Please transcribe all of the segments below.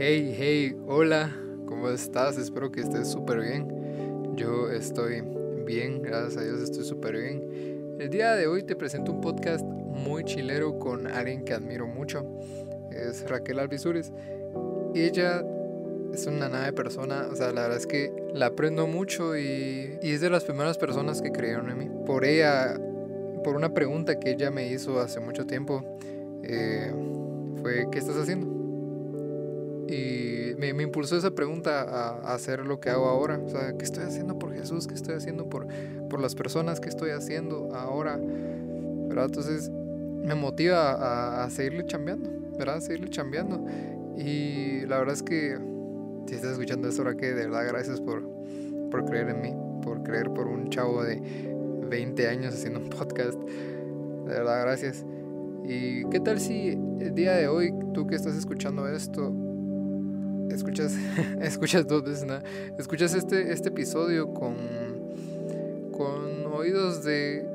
Hey, hey, hola, ¿cómo estás? Espero que estés súper bien. Yo estoy bien, gracias a Dios estoy súper bien. El día de hoy te presento un podcast muy chilero con alguien que admiro mucho. Es Raquel Alvisures. Ella es una nave persona, o sea, la verdad es que la aprendo mucho y, y es de las primeras personas que creyeron en mí. Por ella, por una pregunta que ella me hizo hace mucho tiempo, eh, fue, ¿qué estás haciendo? Y me, me, impulsó esa pregunta a, a, hacer lo que hago ahora. O sea, ¿qué estoy haciendo por Jesús? ¿Qué estoy haciendo por, por las personas? ¿Qué estoy haciendo ahora? ¿Verdad? Entonces me motiva a, a seguirle chambeando, ¿verdad? A seguirle chambeando. Y la verdad es que si estás escuchando esto ahora que de verdad gracias por, por creer en mí, por creer por un chavo de 20 años haciendo un podcast. De verdad, gracias. ¿Y qué tal si el día de hoy, tú que estás escuchando esto, escuchas, escuchas dos escuchas este, este episodio con, con oídos de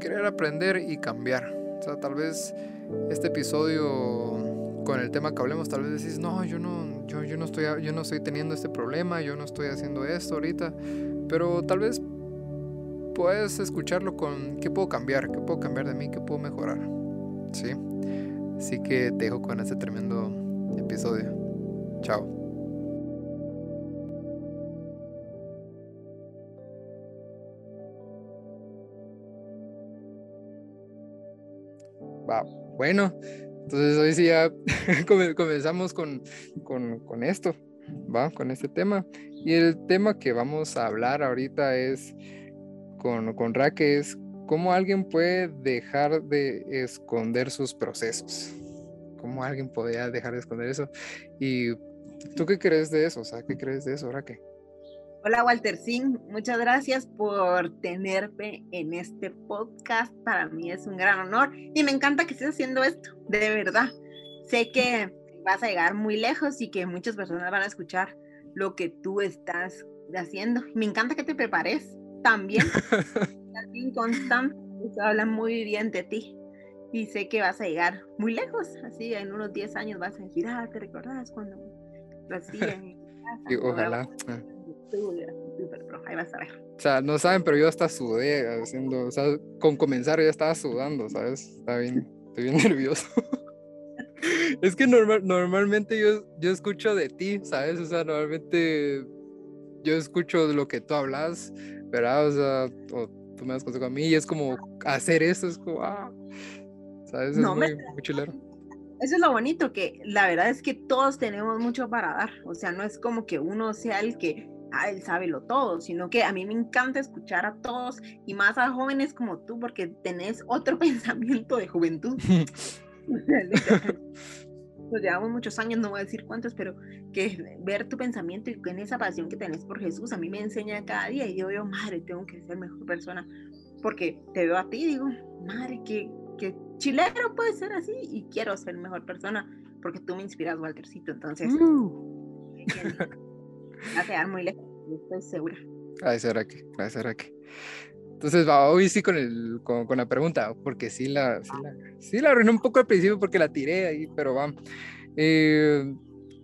querer aprender y cambiar. O sea, tal vez este episodio con el tema que hablemos, tal vez decís, no, yo no, yo, yo no estoy, yo no estoy teniendo este problema, yo no estoy haciendo esto ahorita, pero tal vez puedes escucharlo con qué puedo cambiar, qué puedo cambiar de mí, qué puedo mejorar. ¿Sí? Así que te dejo con este tremendo episodio. Chao. Va, bueno, entonces hoy sí ya comenzamos con, con, con, esto, va, con este tema. Y el tema que vamos a hablar ahorita es con, con Raque es cómo alguien puede dejar de esconder sus procesos. ¿Cómo alguien podría dejar de esconder eso? Y ¿Tú qué crees de eso? O sea, ¿qué crees de eso, ahora qué? Hola Walter Singh, muchas gracias por tenerme en este podcast. Para mí es un gran honor y me encanta que estés haciendo esto, de verdad. Sé que vas a llegar muy lejos y que muchas personas van a escuchar lo que tú estás haciendo. Me encanta que te prepares también. constante, habla muy bien de ti y sé que vas a llegar muy lejos. Así en unos 10 años vas a decir, ah, ¿te recordás cuando y ojalá. Ah. Ahí vas a ver. O sea, no saben, pero yo hasta sudé haciendo, o sea, con comenzar ya estaba sudando, ¿sabes? Está bien, estoy bien nervioso. es que normal, normalmente yo, yo escucho de ti, ¿sabes? O sea, normalmente yo escucho de lo que tú hablas, ¿verdad? O sea, o tú me das consejo a mí y es como hacer eso, es como, ah, ¿sabes? Es no, muy, me... muy chilero. Eso es lo bonito, que la verdad es que todos tenemos mucho para dar. O sea, no es como que uno sea el que, ah, él sabe lo todo, sino que a mí me encanta escuchar a todos y más a jóvenes como tú, porque tenés otro pensamiento de juventud. Nos llevamos muchos años, no voy a decir cuántos, pero que ver tu pensamiento y en esa pasión que tenés por Jesús, a mí me enseña cada día y yo veo, madre, tengo que ser mejor persona, porque te veo a ti y digo, madre, que, que chileno puede ser así y quiero ser mejor persona porque tú me inspiras, Waltercito. Entonces, uh. va a quedar muy lejos, estoy segura. Gracias, Raque. Gracias, Raque. Entonces, hoy sí con, el, con, la pregunta, porque sí la, sí la, sí arruiné un poco al principio porque la tiré ahí, pero va. Eh,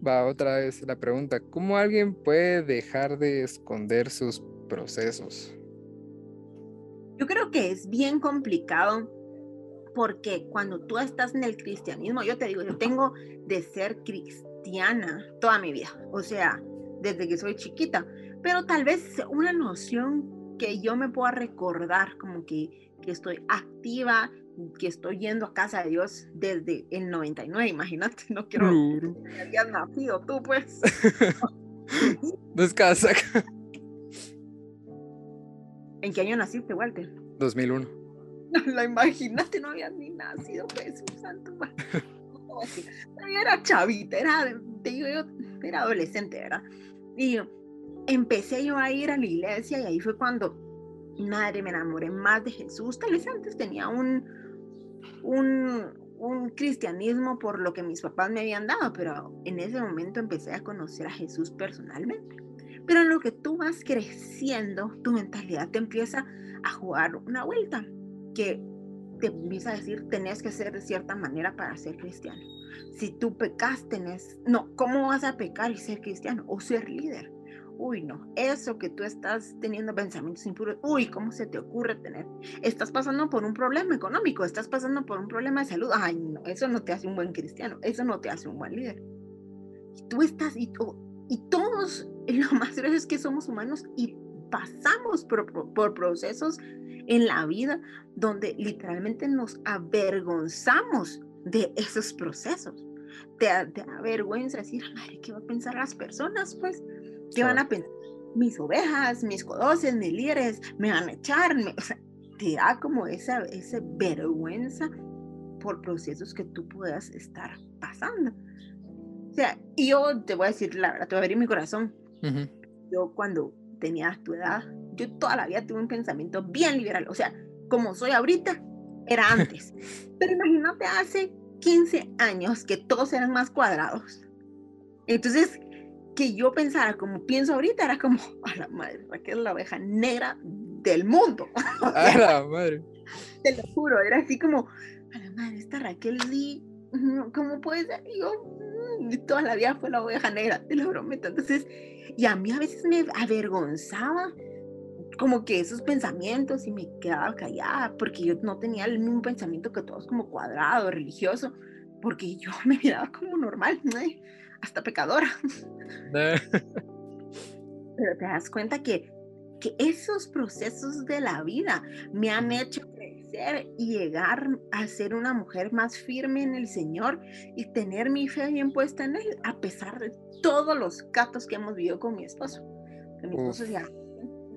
va otra vez la pregunta, ¿cómo alguien puede dejar de esconder sus procesos? Yo creo que es bien complicado porque cuando tú estás en el cristianismo, yo te digo, yo tengo de ser cristiana toda mi vida, o sea, desde que soy chiquita, pero tal vez una noción que yo me pueda recordar como que, que estoy activa, que estoy yendo a casa de Dios desde el 99, imagínate, no quiero que hayas nacido tú, pues. no es casa. ¿En qué año naciste, Walter? 2001. la imaginaste, no había ni nacido Jesús Santo. Yo era chavita, era, yo, era adolescente, ¿verdad? Y empecé yo a ir a la iglesia y ahí fue cuando, madre, me enamoré más de Jesús. Tal vez antes tenía un, un, un cristianismo por lo que mis papás me habían dado, pero en ese momento empecé a conocer a Jesús personalmente. Pero en lo que tú vas creciendo, tu mentalidad te empieza a jugar una vuelta que te empieza a decir, tenés que ser de cierta manera para ser cristiano. Si tú pecas, tenés, no, ¿cómo vas a pecar y ser cristiano o ser líder? Uy, no, eso que tú estás teniendo pensamientos impuros, uy, ¿cómo se te ocurre tener? Estás pasando por un problema económico, estás pasando por un problema de salud, ay, no, eso no te hace un buen cristiano, eso no te hace un buen líder. Y tú estás, y, y todos, lo más grave es que somos humanos y pasamos por, por procesos en la vida donde literalmente nos avergonzamos de esos procesos. Te, te da vergüenza decir, madre, ¿qué va a pensar las personas? Pues ¿Qué van a pensar? Mis ovejas, mis codoces, mis líderes, me van a echar. o sea, te da como esa, esa vergüenza por procesos que tú puedas estar pasando. O sea, y yo te voy a decir la verdad, te voy a abrir mi corazón. Yo cuando tenía tu edad, yo toda la vida tuve un pensamiento bien liberal. O sea, como soy ahorita, era antes. Pero imagínate hace 15 años que todos eran más cuadrados. Entonces, que yo pensara como pienso ahorita era como, a la madre, Raquel es la oveja negra del mundo. a la madre. Te lo juro, era así como, a la madre, esta Raquel sí, ¿cómo puede ser? Y yo, mm, toda la vida fue la oveja negra, te lo prometo. Entonces, y a mí a veces me avergonzaba como que esos pensamientos y me quedaba callada porque yo no tenía el mismo pensamiento que todos como cuadrado, religioso, porque yo me miraba como normal, ¿no? Hasta pecadora. Pero te das cuenta que, que esos procesos de la vida me han hecho crecer y llegar a ser una mujer más firme en el Señor y tener mi fe bien puesta en Él, a pesar de todos los catos que hemos vivido con mi esposo. mi esposo ya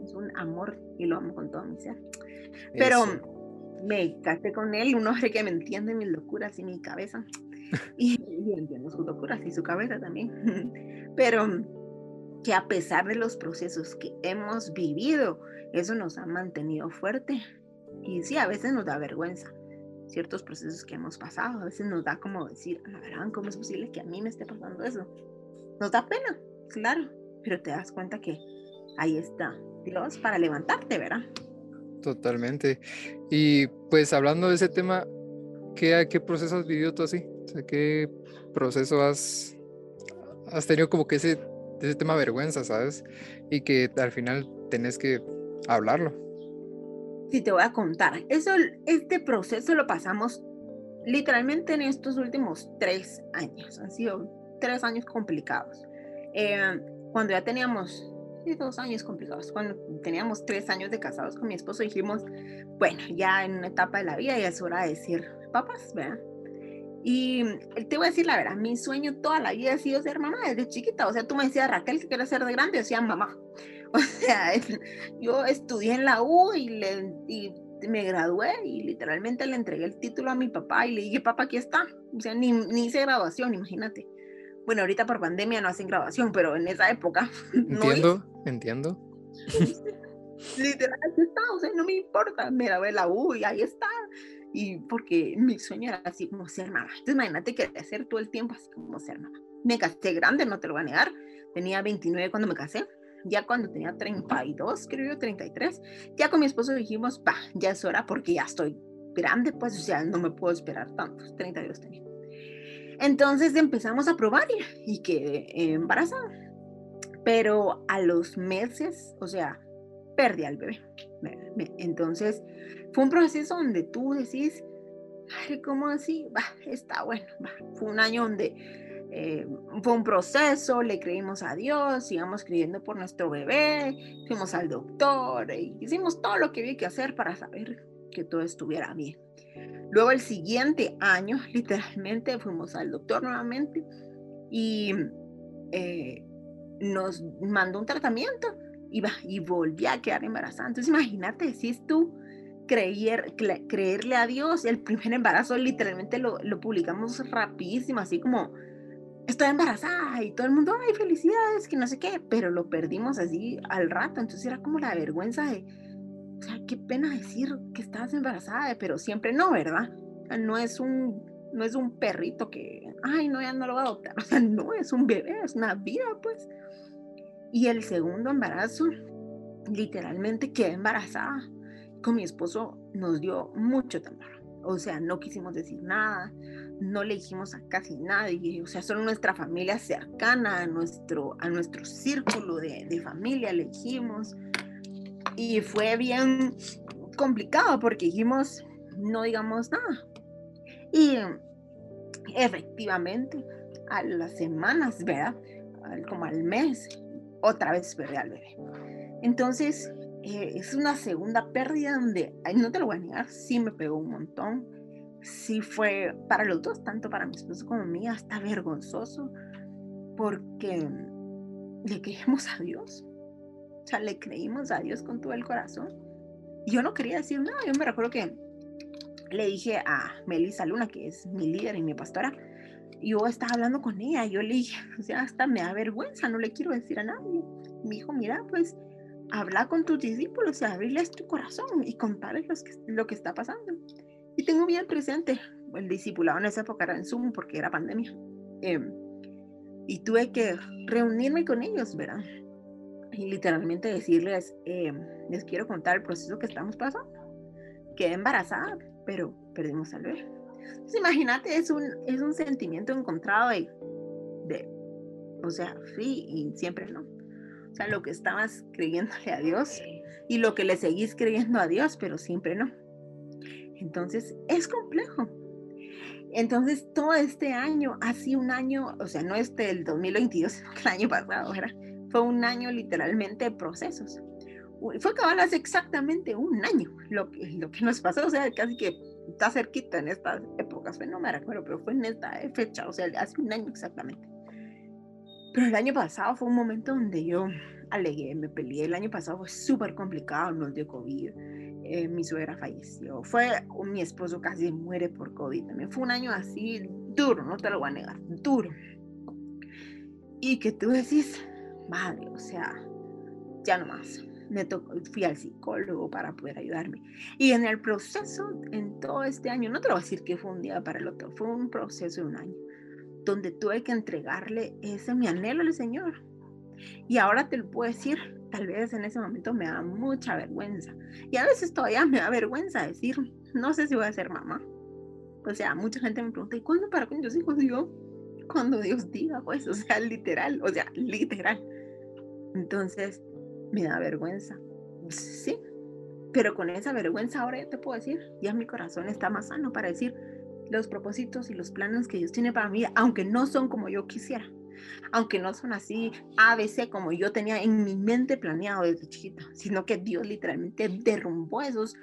es un amor y lo amo con todo mi ser. Pero me casé con él, un hombre que me entiende mis locuras y mi cabeza. y, entiendo sus locuras y su cabeza también. Pero que a pesar de los procesos que hemos vivido, eso nos ha mantenido fuerte. Y sí, a veces nos da vergüenza ciertos procesos que hemos pasado. A veces nos da como decir, la verdad, ¿cómo es posible que a mí me esté pasando eso? Nos da pena, claro, pero te das cuenta que ahí está Dios para levantarte, ¿verdad? Totalmente. Y pues hablando de ese tema, ¿qué, qué proceso has vivido tú así? ¿qué proceso has, has tenido como que ese, ese tema vergüenza, ¿sabes? Y que al final tenés que hablarlo. Sí, te voy a contar. Eso, este proceso lo pasamos literalmente en estos últimos tres años. Han sido tres años complicados. Eh, cuando ya teníamos dos años complicados, cuando teníamos tres años de casados con mi esposo, dijimos, bueno, ya en una etapa de la vida ya es hora de decir, papás, ¿verdad? Y te voy a decir la verdad, mi sueño toda la vida ha sido ser mamá desde chiquita. O sea, tú me decías, Raquel, ¿qué quieres ser de grande? Yo decía, mamá. O sea, yo estudié en la U y, le, y me gradué y literalmente le entregué el título a mi papá y le dije, papá, aquí está. O sea, ni, ni hice graduación, imagínate. Bueno, ahorita por pandemia no hacen graduación, pero en esa época. Entiendo, entiendo. Literal, aquí está, o sea, no me importa. Me grabé la U y ahí está y porque mi sueño era así como ser mamá. Entonces imagínate que hacer todo el tiempo así como ser mamá. Me casé grande, no te lo voy a negar. Tenía 29 cuando me casé. Ya cuando tenía 32, creo yo, 33, ya con mi esposo dijimos, pa, ya es hora porque ya estoy grande, pues, o sea, no me puedo esperar tantos, 32 tenía. Entonces empezamos a probar y, y quedé embarazada. Pero a los meses, o sea, perdí al bebé. Entonces, fue un proceso donde tú decís, ¿cómo así? Bah, está bueno. Fue un año donde eh, fue un proceso, le creímos a Dios, sigamos creyendo por nuestro bebé, fuimos al doctor, y hicimos todo lo que había que hacer para saber que todo estuviera bien. Luego el siguiente año, literalmente, fuimos al doctor nuevamente y eh, nos mandó un tratamiento y, y volví a quedar embarazada. Entonces imagínate, es tú creer, creerle a Dios, el primer embarazo literalmente lo, lo publicamos rapidísimo, así como estoy embarazada y todo el mundo, ay, felicidades, que no sé qué, pero lo perdimos así al rato, entonces era como la vergüenza de, o sea, qué pena decir que estás embarazada, pero siempre no, ¿verdad? no es un, no es un perrito que, ay, no, ya no lo voy a adoptar, o sea, no, es un bebé, es una vida, pues. Y el segundo embarazo, literalmente quedé embarazada. Con mi esposo nos dio mucho temor, O sea, no quisimos decir nada, no le dijimos a casi nadie, o sea, solo nuestra familia cercana, a nuestro, a nuestro círculo de, de familia le dijimos. Y fue bien complicado porque dijimos, no digamos nada. Y efectivamente, a las semanas, ¿verdad? Como al mes, otra vez perdí al bebé. Entonces, eh, es una segunda pérdida donde, no te lo voy a negar, sí me pegó un montón. Sí fue para los dos, tanto para mi esposo como mí, hasta vergonzoso, porque le creímos a Dios. O sea, le creímos a Dios con todo el corazón. Yo no quería decir nada. Yo me recuerdo que le dije a Melissa Luna, que es mi líder y mi pastora, yo estaba hablando con ella, yo le dije, o sea, hasta me da vergüenza, no le quiero decir a nadie. Me dijo, mira, pues habla con tus discípulos y abrirles tu corazón y contarles lo que está pasando. Y tengo bien presente el discipulado en esa época era en Zoom porque era pandemia. Em, y tuve que reunirme con ellos, ¿verdad? Y literalmente decirles, em, les quiero contar el proceso que estamos pasando. Quedé embarazada, pero perdimos al bebé. Entonces, imagínate, es un, es un sentimiento encontrado de, de, o sea, sí y siempre no. O sea, lo que estabas creyéndole a Dios y lo que le seguís creyendo a Dios, pero siempre no. Entonces, es complejo. Entonces, todo este año ha sido un año, o sea, no este el 2022, sino que el año pasado, era, fue un año literalmente de procesos fue cabal hace exactamente un año lo que, lo que nos pasó, o sea, casi que está cerquita en estas épocas, no me recuerdo, pero fue en esta fecha, o sea, hace un año exactamente. Pero el año pasado fue un momento donde yo alegué, me peleé, el año pasado fue súper complicado, nos dio COVID, eh, mi suegra falleció, fue, mi esposo casi muere por COVID también, fue un año así duro, no te lo voy a negar, duro. Y que tú decís, madre, o sea, ya no más me tocó, fui al psicólogo para poder ayudarme. Y en el proceso, en todo este año, no te lo voy a decir que fue un día para el otro, fue un proceso de un año, donde tuve que entregarle ese mi anhelo al Señor. Y ahora te lo puedo decir, tal vez en ese momento me da mucha vergüenza. Y a veces todavía me da vergüenza decir, no sé si voy a ser mamá. O sea, mucha gente me pregunta, ¿y cuándo para con los hijos? Digo, cuando Dios diga, pues, o sea, literal, o sea, literal. Entonces, me da vergüenza. Sí, pero con esa vergüenza ahora ya te puedo decir, ya mi corazón está más sano para decir los propósitos y los planes que Dios tiene para mí, aunque no son como yo quisiera, aunque no son así ABC como yo tenía en mi mente planeado desde chiquita, sino que Dios literalmente derrumbó esos,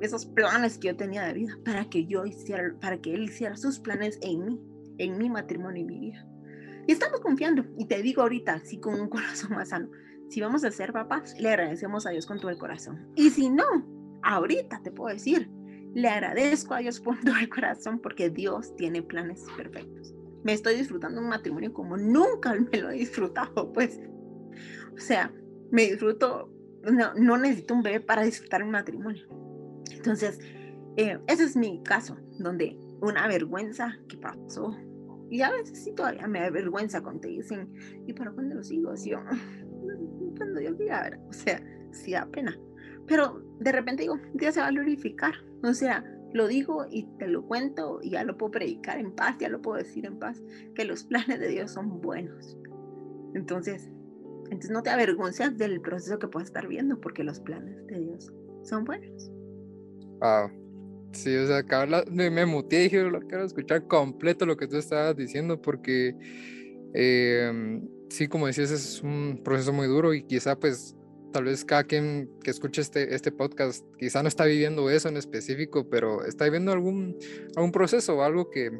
esos planes que yo tenía de vida para que yo hiciera, para que Él hiciera sus planes en mí, en mi matrimonio y mi vida. Y estamos confiando, y te digo ahorita, así con un corazón más sano, si vamos a ser papás, le agradecemos a Dios con todo el corazón. Y si no, ahorita te puedo decir, le agradezco a Dios con todo el corazón porque Dios tiene planes perfectos. Me estoy disfrutando un matrimonio como nunca me lo he disfrutado, pues. O sea, me disfruto, no, no necesito un bebé para disfrutar un matrimonio. Entonces, eh, ese es mi caso, donde una vergüenza que pasó. Y a veces sí todavía me da vergüenza cuando te dicen, ¿y para cuándo los hijos? Y yo, cuando Dios diga, o sea, sí da pena. Pero de repente digo, Dios se va a glorificar. O sea, lo digo y te lo cuento y ya lo puedo predicar en paz, ya lo puedo decir en paz, que los planes de Dios son buenos. Entonces, entonces no te avergonces del proceso que puedas estar viendo, porque los planes de Dios son buenos. Wow. Sí, o sea, acá me, me muteé y dije, quiero escuchar completo lo que tú estabas diciendo, porque eh, sí, como decías, es un proceso muy duro y quizá pues tal vez cada quien que escuche este, este podcast quizá no está viviendo eso en específico, pero está viviendo algún, algún proceso o algo que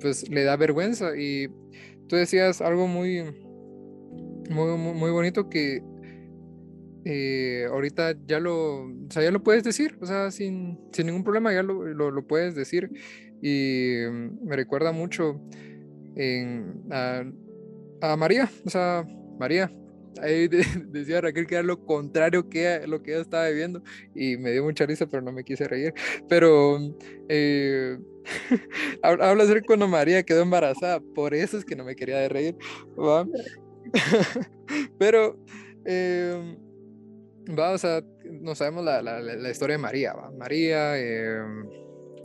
pues le da vergüenza. Y tú decías algo muy, muy, muy bonito que eh, ahorita ya lo, ya lo puedes decir, o sea, sin, sin ningún problema ya lo, lo puedes decir. Y me recuerda mucho a María, o sea, María. Ahí decía Raquel que era lo contrario que lo que ella estaba viviendo y me dio mucha risa, pero no me quise reír. Pero eh, habla acerca cuando María quedó embarazada, por eso es que no me quería de reír. pero eh, va, o no sabemos la, la, la historia de María. ¿va? María, eh,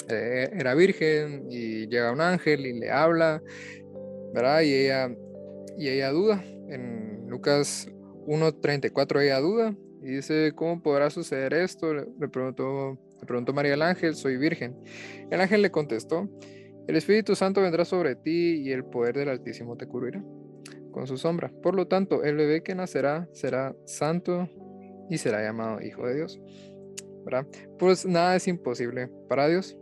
eh, era virgen y llega un ángel y le habla, ¿verdad? Y ella, y ella duda. En Lucas 1.34 ella duda y dice, ¿cómo podrá suceder esto? Le preguntó, le preguntó María el ángel, soy virgen. El ángel le contestó, el Espíritu Santo vendrá sobre ti y el poder del Altísimo te cubrirá con su sombra. Por lo tanto, el bebé que nacerá será santo y será llamado Hijo de Dios. ¿Verdad? Pues nada es imposible para Dios.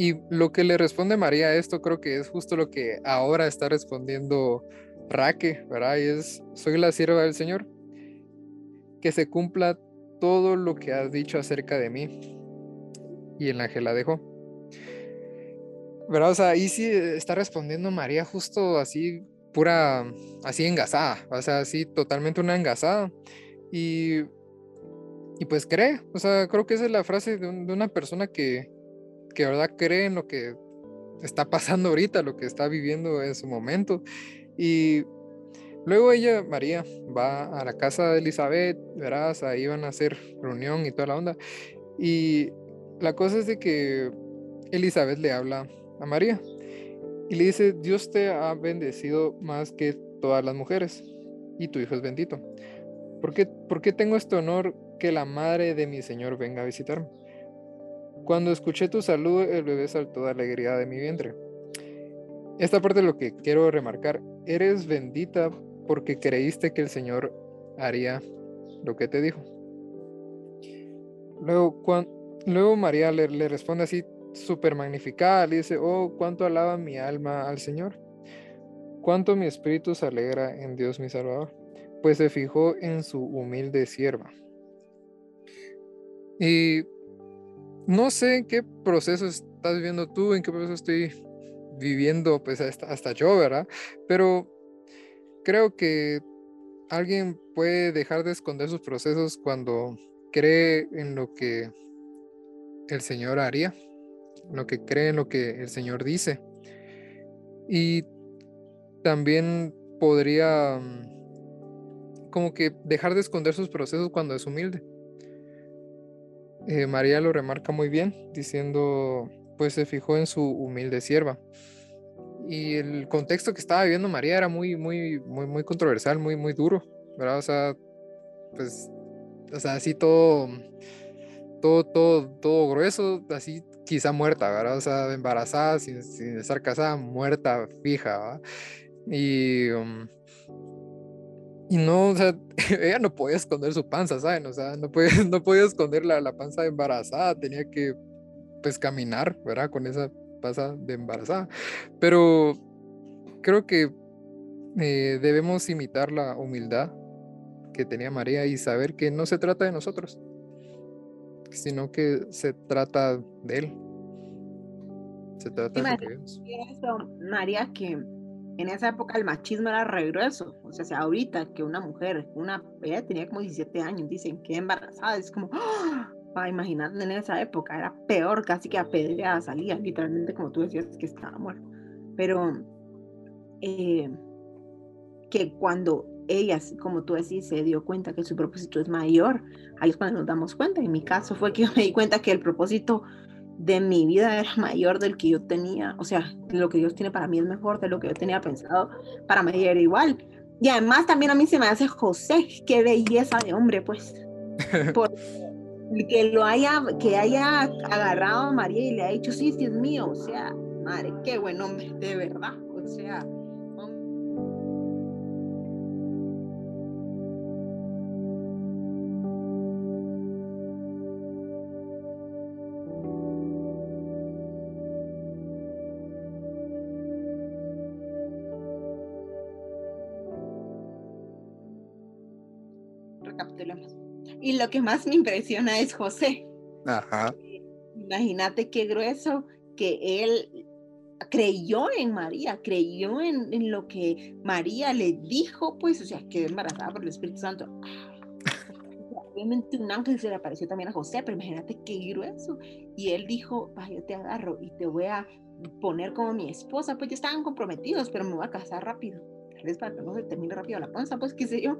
Y lo que le responde María a esto creo que es justo lo que ahora está respondiendo Raque, ¿verdad? Y es, soy la sierva del Señor. Que se cumpla todo lo que has dicho acerca de mí. Y el ángel la dejó. ¿Verdad? O sea, ahí sí está respondiendo María justo así, pura, así engasada. O sea, así totalmente una engasada. Y, y pues cree. O sea, creo que esa es la frase de, de una persona que, que verdad cree en lo que está pasando ahorita, lo que está viviendo en su momento. Y luego ella, María, va a la casa de Elizabeth, verás, ahí van a hacer reunión y toda la onda. Y la cosa es de que Elizabeth le habla a María y le dice, Dios te ha bendecido más que todas las mujeres y tu hijo es bendito. ¿Por qué, ¿Por qué tengo este honor que la madre de mi Señor venga a visitarme? Cuando escuché tu saludo, el bebé saltó de alegría de mi vientre. Esta parte es lo que quiero remarcar. Eres bendita porque creíste que el Señor haría lo que te dijo. Luego, luego María le, responde así, súper magnificada, le dice, oh, cuánto alaba mi alma al Señor. Cuánto mi espíritu se alegra en Dios mi Salvador, pues se fijó en su humilde sierva. Y no sé en qué proceso estás viviendo tú, en qué proceso estoy viviendo, pues hasta, hasta yo, ¿verdad? Pero creo que alguien puede dejar de esconder sus procesos cuando cree en lo que el Señor haría, lo que cree en lo que el Señor dice. Y también podría mm, como que dejar de esconder sus procesos cuando es humilde. Eh, María lo remarca muy bien, diciendo, pues se fijó en su humilde sierva. Y el contexto que estaba viviendo María era muy, muy, muy, muy controversial, muy, muy duro, ¿verdad? O sea, pues, o sea, así todo, todo, todo, todo grueso, así quizá muerta, ¿verdad? O sea, embarazada, sin, estar casada, muerta, fija. Y... Um, y no, o sea, ella no podía esconder su panza, ¿saben? O sea, no podía, no podía esconder la, la panza embarazada, tenía que, pues, caminar, ¿verdad? Con esa panza de embarazada. Pero creo que eh, debemos imitar la humildad que tenía María y saber que no se trata de nosotros, sino que se trata de Él. Se trata de lo María, que en esa época el machismo era regreso. O sea, ahorita que una mujer, una, ella tenía como 17 años, dicen que embarazada, es como, ¡ah! para imaginar en esa época, era peor, casi que apedreada salía, literalmente como tú decías, que estaba muerta. Pero eh, que cuando ella, como tú decís, se dio cuenta que su propósito es mayor, ahí es cuando nos damos cuenta. En mi caso fue que yo me di cuenta que el propósito de mi vida era mayor del que yo tenía, o sea, lo que Dios tiene para mí es mejor de lo que yo tenía pensado, para mí era igual. Y además también a mí se me hace José, qué belleza de hombre, pues. Por, que lo haya, que haya agarrado a María y le ha dicho, sí, sí es mío, o sea, madre, qué buen hombre, de verdad, o sea, Y lo que más me impresiona es José. Ajá. Imagínate qué grueso que él creyó en María, creyó en, lo que María le dijo, pues, o sea, que embarazada por el Espíritu Santo. Obviamente un ángel se le apareció también a José, pero imagínate qué grueso. Y él dijo, yo te agarro y te voy a poner como mi esposa, pues ya estaban comprometidos, pero me voy a casar rápido. Tal vez para que no se termine rápido la panza, pues qué sé yo.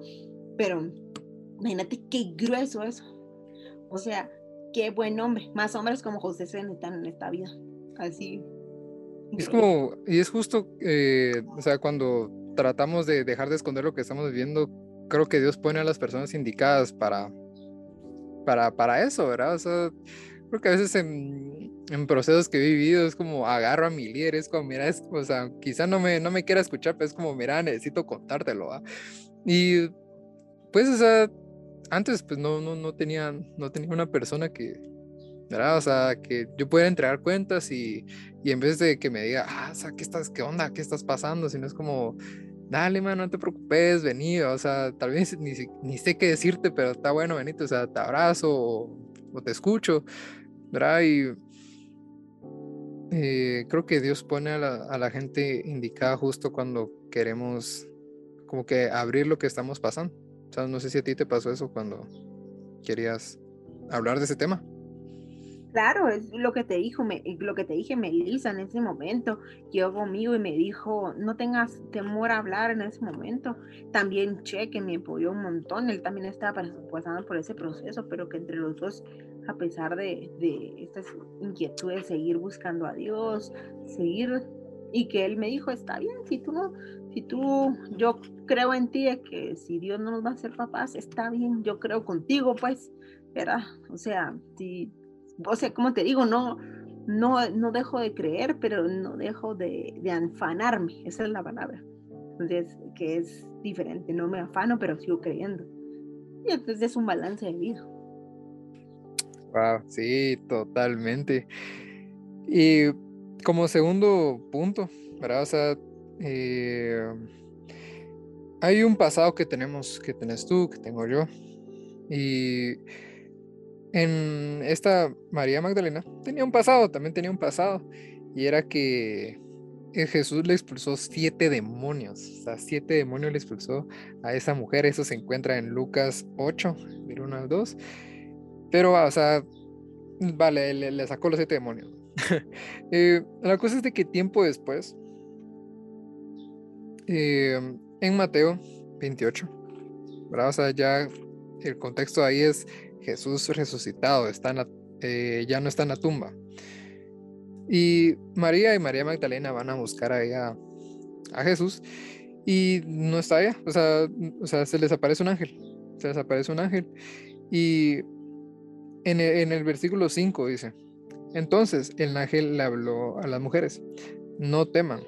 Pero Imagínate qué grueso eso. O sea, qué buen hombre. Más hombres como José se necesitan en esta vida. Así. Es como, y es justo, eh, o sea, cuando tratamos de dejar de esconder lo que estamos viviendo, creo que Dios pone a las personas indicadas para, para, para eso, ¿verdad? O sea, creo que a veces en, procesos que he vivido es como agarro a mi líder, es como, mira, es, o sea, quizá no me, no me quiera escuchar, pero es como, mira, necesito contártelo. Y pues, o sea, antes pues no, no, no, tenía, no tenía una persona que, ¿verdad? O sea, que yo pudiera entregar cuentas y, y en vez de que me diga, ah, o sea, ¿qué, estás, ¿qué onda? ¿Qué estás pasando? Sino es como, dale, man, no te preocupes, vení, o sea, tal vez ni, ni sé qué decirte, pero está bueno, venite, o sea, te abrazo o, te escucho, ¿verdad? Y eh, creo que Dios pone a la, a la gente indicada justo cuando queremos como que abrir lo que estamos pasando. O sea, no sé si a ti te pasó eso cuando querías hablar de ese tema. Claro, es lo que te dijo, me, lo que te dije Melissa en ese momento. Llegó conmigo y me dijo, no tengas temor a hablar en ese momento. También Che, que me apoyó un montón, él también estaba pasando por ese proceso, pero que entre los dos, a pesar de, de estas inquietudes, seguir buscando a Dios, seguir, y que él me dijo, está bien, si tú no, si tú, yo creo en ti, que si Dios no nos va a hacer papás, está bien, yo creo contigo, pues, ¿verdad? O sea, si, o sea, como te digo, no, no, no dejo de creer, pero no dejo de, de afanarme, esa es la palabra. Entonces, que es diferente, no me afano, pero sigo creyendo. Y entonces es un balance de vida. Wow, sí, totalmente. Y como segundo punto, ¿verdad? O sea, eh, hay un pasado que tenemos, que tenés tú, que tengo yo. Y en esta María Magdalena tenía un pasado, también tenía un pasado. Y era que Jesús le expulsó siete demonios. O sea, siete demonios le expulsó a esa mujer. Eso se encuentra en Lucas 8, del 1 al 2. Pero, o sea, vale, le, sacó los siete demonios. Eh, la cosa es de que tiempo después, Em, en Mateo 28, ¿verdad? O sea, ya el contexto ahí es Jesús resucitado, está eh, ya no está en la tumba. Y María y María Magdalena van a buscar a a Jesús, y no está ella, o sea, o sea, se les aparece un ángel, se les aparece un ángel. Y en el, en el versículo 5 dice, entonces el ángel le habló a las mujeres, no teman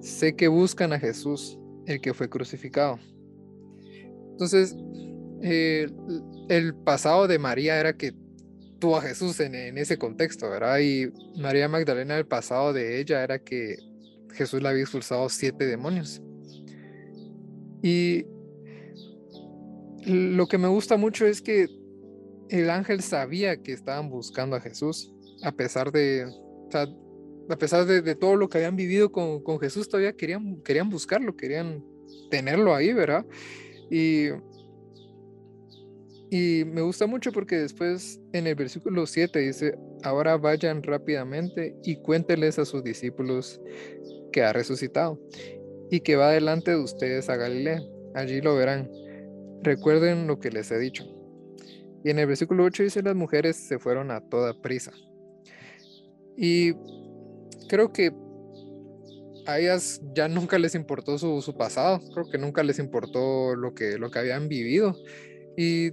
sé que buscan a Jesús, el que fue crucificado. Entonces, eh, el pasado de María era que tuvo a Jesús en, ese contexto, ¿verdad? Y María Magdalena, el pasado de ella era que Jesús le había expulsado siete demonios. Y lo que me gusta mucho es que el ángel sabía que estaban buscando a Jesús, a pesar de, a pesar de, todo lo que habían vivido con, Jesús, todavía querían, querían buscarlo, querían tenerlo ahí, ¿verdad? Y, y me gusta mucho porque después en el versículo 7 dice, ahora vayan rápidamente y cuénteles a sus discípulos que ha resucitado y que va delante de ustedes a Galilea. Allí lo verán. Recuerden lo que les he dicho. Y en el versículo 8 dice, las mujeres se fueron a toda prisa. Y creo que a ellas ya nunca les importó su, pasado, creo que nunca les importó lo que, lo que habían vivido. Y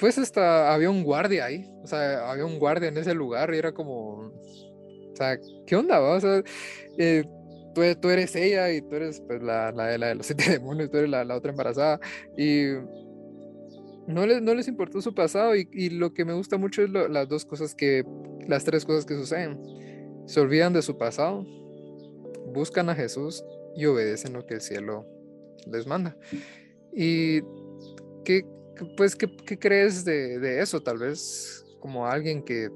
pues hasta había un guardia ahí, o sea, había un guardia en ese lugar y era como, o sea, ¿qué onda? O sea, eh, tú, eres ella y tú eres pues la, la, de los siete demonios, tú eres la, la otra embarazada. Y no les, no les importó su pasado y, lo que me gusta mucho es las dos cosas que, las tres cosas que suceden se olvidan de su pasado, buscan a Jesús y obedecen lo que el cielo les manda. ¿Y qué, pues, qué, crees de, eso? Tal vez como alguien que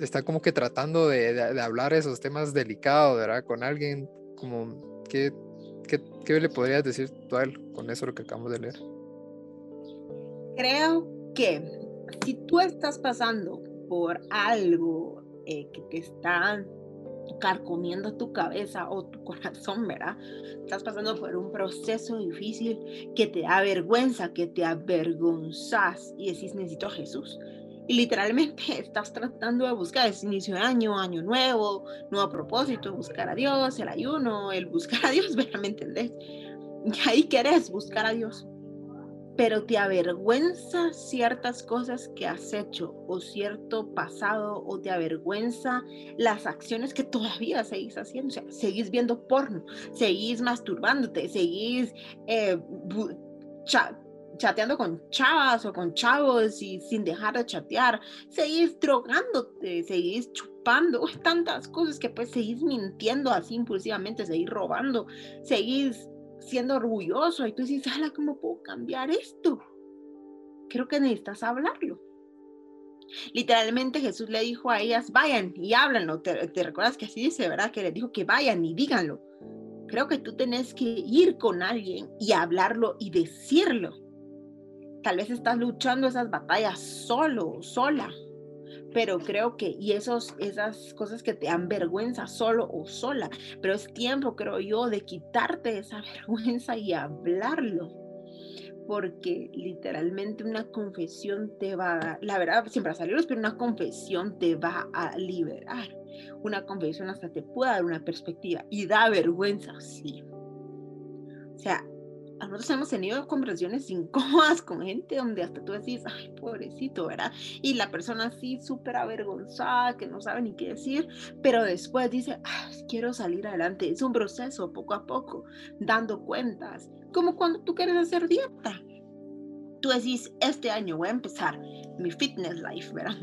está como que tratando de, hablar esos temas delicados, ¿verdad? Con alguien como, ¿qué, qué, le podrías decir tú a él con eso lo que acabamos de leer? Creo que si tú estás pasando por algo eh, que te está carcomiendo tu cabeza o tu corazón, ¿verdad? Estás pasando por un proceso difícil que te da vergüenza, que te avergonzas y decís, necesito a Jesús. y literalmente estás tratando de buscar ese inicio de año, año nuevo, nuevo propósito, buscar a Dios, el ayuno, el buscar a Dios, ¿me entendés? Y ahí querés buscar a Dios, pero te avergüenza ciertas cosas que has hecho o cierto pasado o te avergüenza las acciones que todavía seguís haciendo, o sea, seguís viendo porno, seguís masturbándote, seguís eh, chateando con chavas o con chavos y sin dejar de chatear, seguís drogándote, seguís chupando, tantas cosas que pues seguís mintiendo así impulsivamente, seguís robando, seguís siendo orgulloso y tú dices, ala, ¿cómo puedo cambiar esto? Creo que necesitas hablarlo. Literalmente Jesús le dijo a ellas, vayan y háblanlo. Te, te recuerdas que así dice, ¿verdad? Que les dijo que vayan y díganlo. Creo que tú tenés que ir con alguien y hablarlo y decirlo. Tal vez estás luchando esas batallas solo, sola, pero creo que, y esos, esas cosas que te dan vergüenza solo o sola, pero es tiempo, creo yo, de quitarte esa vergüenza y hablarlo. Porque literalmente una confesión te va a la verdad siempre a salir, pero una confesión te va a liberar. Una confesión hasta te puede dar una perspectiva y da vergüenza, sí. O sea, nosotros hemos tenido conversaciones incómodas con gente donde hasta tú decís, ay, pobrecito, ¿verdad? Y la persona así súper avergonzada, que no sabe ni qué decir, pero después dice, quiero salir adelante. Es un proceso poco a poco, dando cuentas, como cuando tú quieres hacer dieta tú decís, este año voy a empezar mi fitness life, ¿verdad?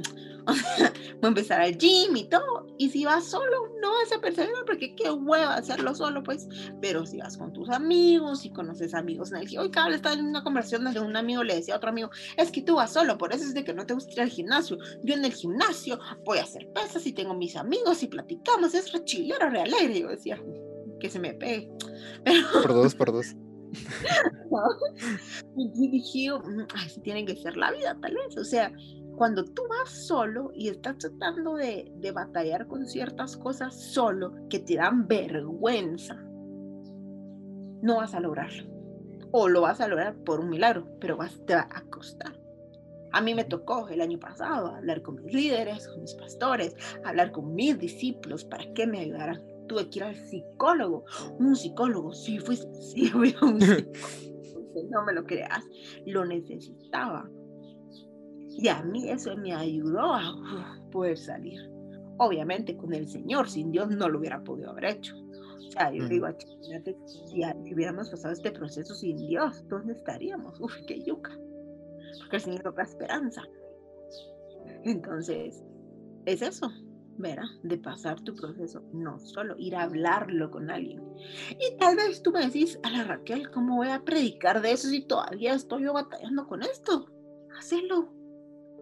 voy a empezar al gym y todo. Y si vas solo, no vas a perseverar porque qué hueva hacerlo solo, pues. Pero si vas con tus amigos y conoces amigos en el gimnasio. Hoy cada estaba en una conversación donde un amigo le decía a otro amigo, es que tú vas solo, por eso es de que no te gusta ir al gimnasio. Yo en el gimnasio voy a hacer pesas y tengo mis amigos y platicamos, es re chilero, re alegre. Y yo decía, que se me pegue. Por dos, por dos. Y dije, mm, ay, tiene que ser la vida, tal vez. O sea, cuando tú vas solo y estás tratando de, de batallar con ciertas cosas solo que te dan vergüenza, no vas a lograrlo. O lo vas a lograr por un milagro, pero vas, te va a costar. A mí me tocó el año pasado hablar con mis líderes, con mis pastores, hablar con mis discípulos para que me ayudaran tuve que ir al psicólogo. Un psicólogo, sí, fui, sí, fui un psicólogo. no me lo creas, lo necesitaba. Y a mí eso me ayudó a poder salir. Obviamente con el Señor, sin Dios no lo hubiera podido haber hecho. O sea, yo digo, si, hubiéramos pasado este proceso sin Dios, ¿dónde estaríamos? Uf, qué yuca. Porque el Señor da esperanza. Entonces, es eso. ¿Verdad? De pasar tu proceso, no solo ir a hablarlo con alguien. Y tal vez tú me decís, a la Raquel, ¿cómo voy a predicar de eso si todavía estoy yo batallando con esto? Hacelo.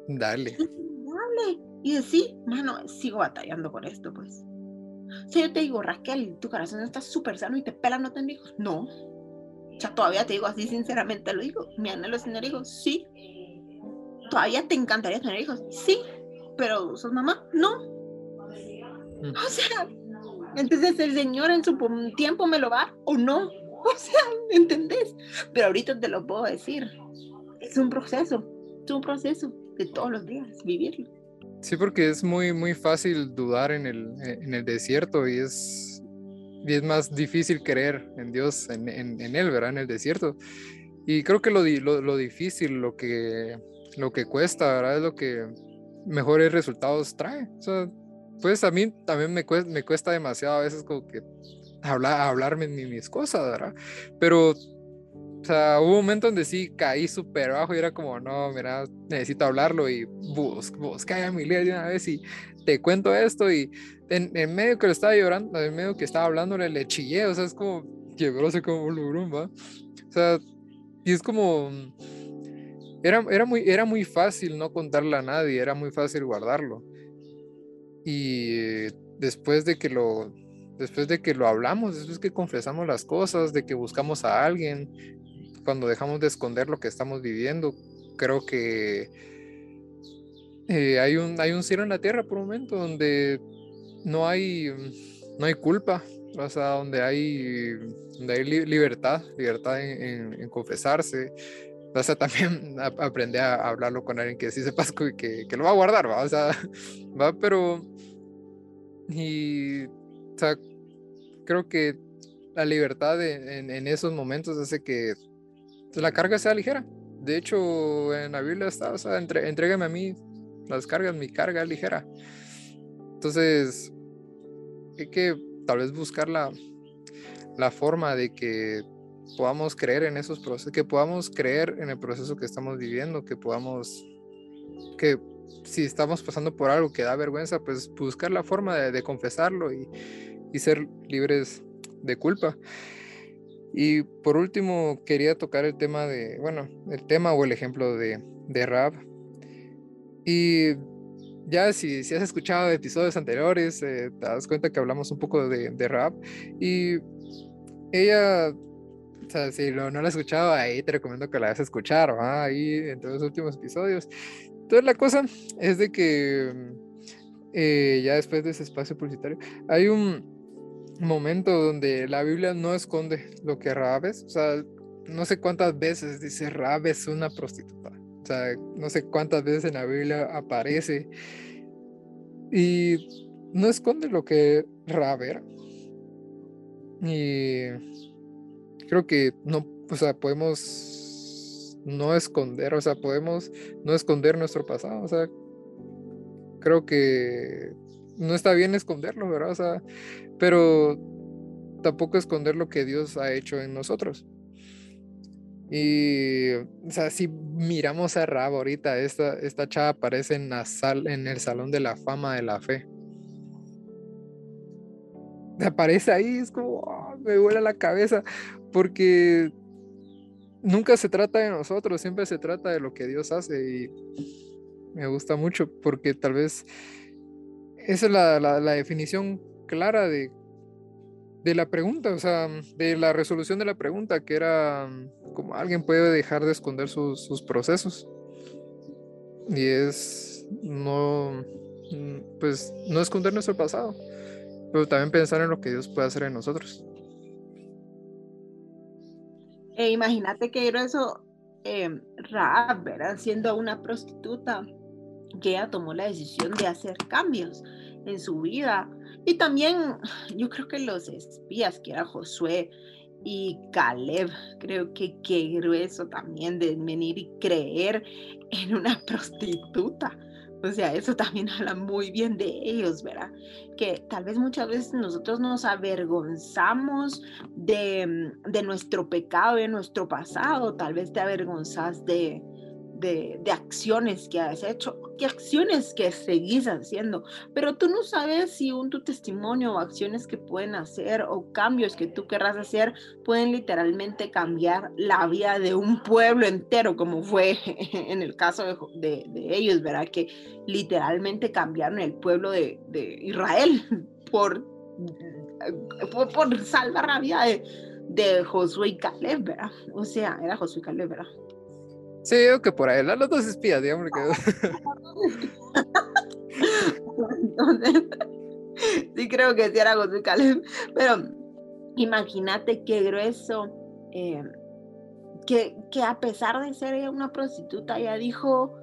Dale. Dale. Y decir, mano, sigo batallando con esto, pues. Si yo te digo, Raquel, tu corazón está súper sano y te pela no tener hijos, no. O sea, todavía te digo así, sinceramente lo digo. Mi anhelo es tener hijos, sí. ¿Todavía te encantaría tener hijos? Sí. Pero sos mamá, no o sea, entonces el Señor en su tiempo me lo va o no. O sea, ¿me entendés? Pero ahorita te lo puedo decir. Es un proceso, es un proceso de todos los días, vivirlo. Sí, porque es muy, muy fácil dudar en el, en el desierto y es, y es más difícil creer en Dios, en, en, en, Él, ¿verdad? En el desierto. Y creo que lo, lo, lo, difícil, lo que, lo que cuesta, ¿verdad? Es lo que mejores resultados trae. O sea, pues a mí también me cuesta, me cuesta demasiado a veces como que hablar, hablarme mis cosas, ¿verdad? Pero, o sea, hubo un momento donde sí caí súper bajo y era como, no, mira, necesito hablarlo y bus, busca a mi líder de una vez y te cuento esto y en, en, medio que lo estaba llorando, en medio que estaba hablándole, le chillé, o sea, es como, quebróse como un ¿va? O sea, y es como, era, era, muy, era muy fácil no contarle a nadie, era muy fácil guardarlo. Y después de que lo después de que lo hablamos, después que confesamos las cosas, de que buscamos a alguien, cuando dejamos de esconder lo que estamos viviendo, creo que eh, hay, un, hay un cielo en la tierra por un momento donde no hay, no hay culpa, o sea, donde hay, donde hay libertad, libertad en, en confesarse, o sea, también aprende a hablarlo con alguien que sí sepas que, que, lo va a guardar, ¿va? O sea, va, pero... Y, o sea, creo que la libertad en, en, esos momentos hace que la carga sea ligera. De hecho, en la Biblia está, o sea, entre, entrégame a mí las cargas, mi carga es ligera. Entonces, hay que tal vez buscar la, la forma de que podamos creer en esos procesos, que podamos creer en el proceso que estamos viviendo, que podamos, que si estamos pasando por algo que da vergüenza, pues buscar la forma de, confesarlo y, y, ser libres de culpa. Y por último, quería tocar el tema de, bueno, el tema o el ejemplo de, de Rab. Y ya si, si has escuchado episodios anteriores, eh, te das cuenta que hablamos un poco de, de Rab. Y ella o sea, si no la has escuchado, ahí te recomiendo que la hagas escuchar, ¿va? ahí entre los últimos episodios. Entonces la cosa es de que eh, ya después de ese espacio publicitario, hay un momento donde la Biblia no esconde lo que Raab es. O sea, no sé cuántas veces dice Raab es una prostituta. O sea, no sé cuántas veces en la Biblia aparece. Y no esconde lo que Raab era. Y creo que no, o sea, podemos no esconder, o sea, podemos no esconder nuestro pasado, o sea, creo que no está bien esconderlo, ¿verdad? O sea, pero tampoco esconder lo que Dios ha hecho en nosotros. Y, o sea, si miramos a Rab ahorita, esta, esta chava aparece en, la sal, en el Salón de la Fama de la Fe. Aparece ahí, es como, ah, me vuela la cabeza porque nunca se trata de nosotros, siempre se trata de lo que Dios hace y me gusta mucho porque tal vez esa es la, definición clara de, de, la pregunta, o sea, de la resolución de la pregunta, que era como alguien puede dejar de esconder sus, sus procesos. Y es no, pues, no esconder nuestro pasado, pero también pensar en lo que Dios puede hacer en nosotros. E imagínate que eso, eh, Raab, ¿verdad? Siendo una prostituta, que ella tomó la decisión de hacer cambios en su vida. Y también yo creo que los espías, que era Josué y Caleb, creo que qué grueso también de venir y creer en una prostituta. O sea, eso también habla muy bien de ellos, ¿verdad? Que tal vez muchas veces nosotros nos avergonzamos de, de nuestro pecado, de nuestro pasado, tal vez te avergonzas de, de, acciones que has hecho, qué acciones que seguís haciendo, pero tú no sabes si un tu testimonio o acciones que pueden hacer o cambios que tú querrás hacer pueden literalmente cambiar la vida de un pueblo entero, como fue en el caso de, de, ellos, ¿verdad? Que literalmente cambiaron el pueblo de, de Israel por, por, por, salvar la vida de, de Josué y Caleb, ¿verdad? O sea, era Josué y Caleb, ¿verdad? Sí, yo que por ahí, los dos espías, digamos que... sí creo que sí era José Caleb, pero imagínate qué grueso, eh, que, que a pesar de ser una prostituta, ella dijo,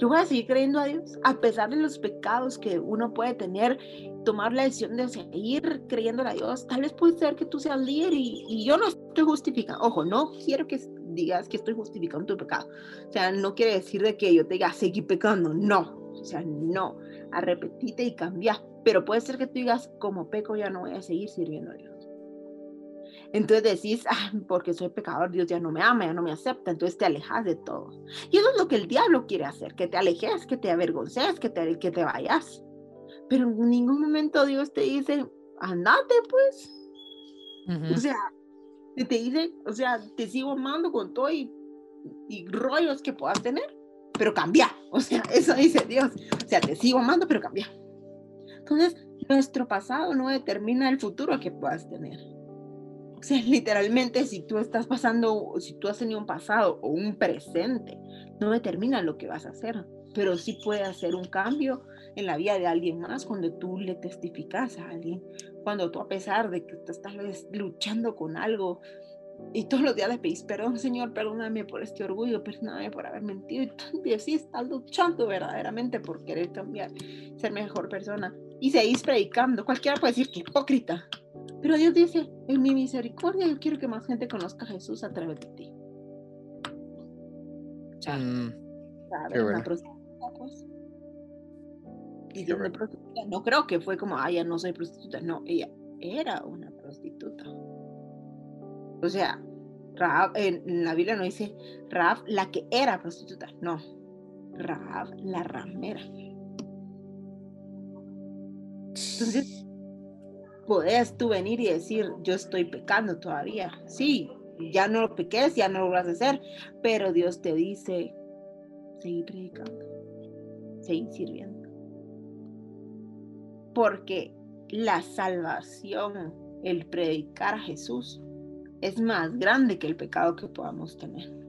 yo voy a seguir creyendo a Dios, a pesar de los pecados que uno puede tener, tomar la decisión de seguir creyendo a Dios. Tal vez puede ser que tú seas líder y, yo no estoy justificando. Ojo, no quiero que digas que estoy justificando tu pecado. O sea, no quiere decir de que yo te diga, seguir pecando. No, o sea, no. Arrepentite y cambia. Pero puede ser que tú digas, como peco ya no voy a seguir sirviendo a Dios. Entonces decís, ah, porque soy pecador, Dios ya no me ama, ya no me acepta, entonces te alejas de todo. Y eso es lo que el diablo quiere hacer, que te alejes, que te avergonces, que te, que te vayas. Pero en ningún momento Dios te dice, andate pues. O sea, te dice, o sea, te sigo amando con todo y, y rollos que puedas tener, pero cambia. O sea, eso dice Dios. O sea, te sigo amando, pero cambia. Entonces, nuestro pasado no determina el futuro que puedas tener. O sea, literalmente, si tú estás pasando, si tú has tenido un pasado o un presente, no determina lo que vas a hacer, pero sí puede hacer un cambio en la vida de alguien más cuando tú le testificas a alguien, cuando tú a pesar de que tú estás luchando con algo, y todos los días le pedís perdón, Señor, perdóname por este orgullo, perdóname por haber mentido. Y así estás luchando verdaderamente por querer cambiar, ser mejor persona. Y seguís predicando. Cualquiera puede decir que hipócrita. Pero Dios dice, en mi misericordia yo quiero que más gente conozca a Jesús a través de ti. Mm, prostituta, pues. Y prostituta, no creo que fue como, ah, ya no soy prostituta. No, ella era una prostituta. O sea, en, la Biblia no dice Raab la que era prostituta, no. Raab la ramera. Entonces, podés tú venir y decir, yo estoy pecando todavía. Sí, ya no lo peques, ya no lo vas a hacer, pero Dios te dice, seguir predicando, seguir sirviendo. Porque la salvación, el predicar a Jesús, es más grande que el pecado que podamos tener.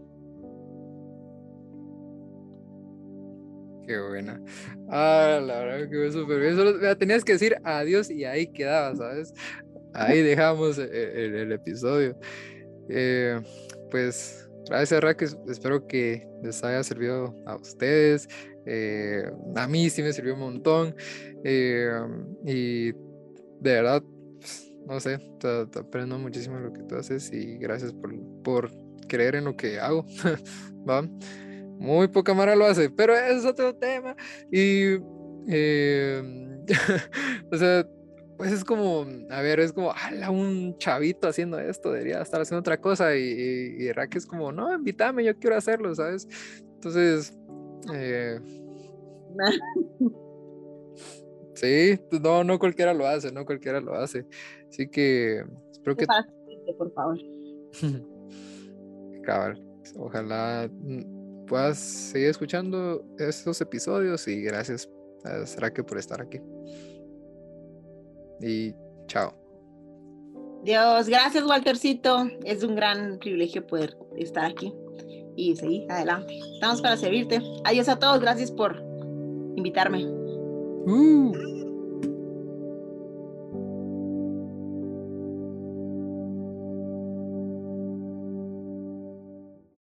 Qué buena. Ah, la verdad que fue súper bien. Solo tenías que decir adiós y ahí quedaba, ¿sabes? Ahí dejamos e, e, el, episodio. Eh, pues gracias, Raquel. Espero que les haya servido a ustedes. Eh, a mí sí me sirvió un montón. Eh, y de verdad, no sé, te, aprendo muchísimo lo que tú haces y gracias por, por creer en lo que hago. ¿Va? Muy poca mara lo hace, pero es otro tema. Y, em, o sea, pues es como, a ver, es como, ala, un chavito haciendo esto, debería estar haciendo otra cosa. Y, y, es como, no, invítame, yo quiero hacerlo, ¿sabes? Entonces, eh, Sí, no, no cualquiera lo hace, no cualquiera lo hace. Así que espero que. Por favor. Cabal. Ojalá mm, puedas seguir escuchando estos episodios y gracias a que por estar aquí. Y chao. Dios, gracias Waltercito. Es un gran privilegio poder estar aquí y seguir adelante. Estamos para servirte. Adiós a todos, gracias por invitarme. Uh.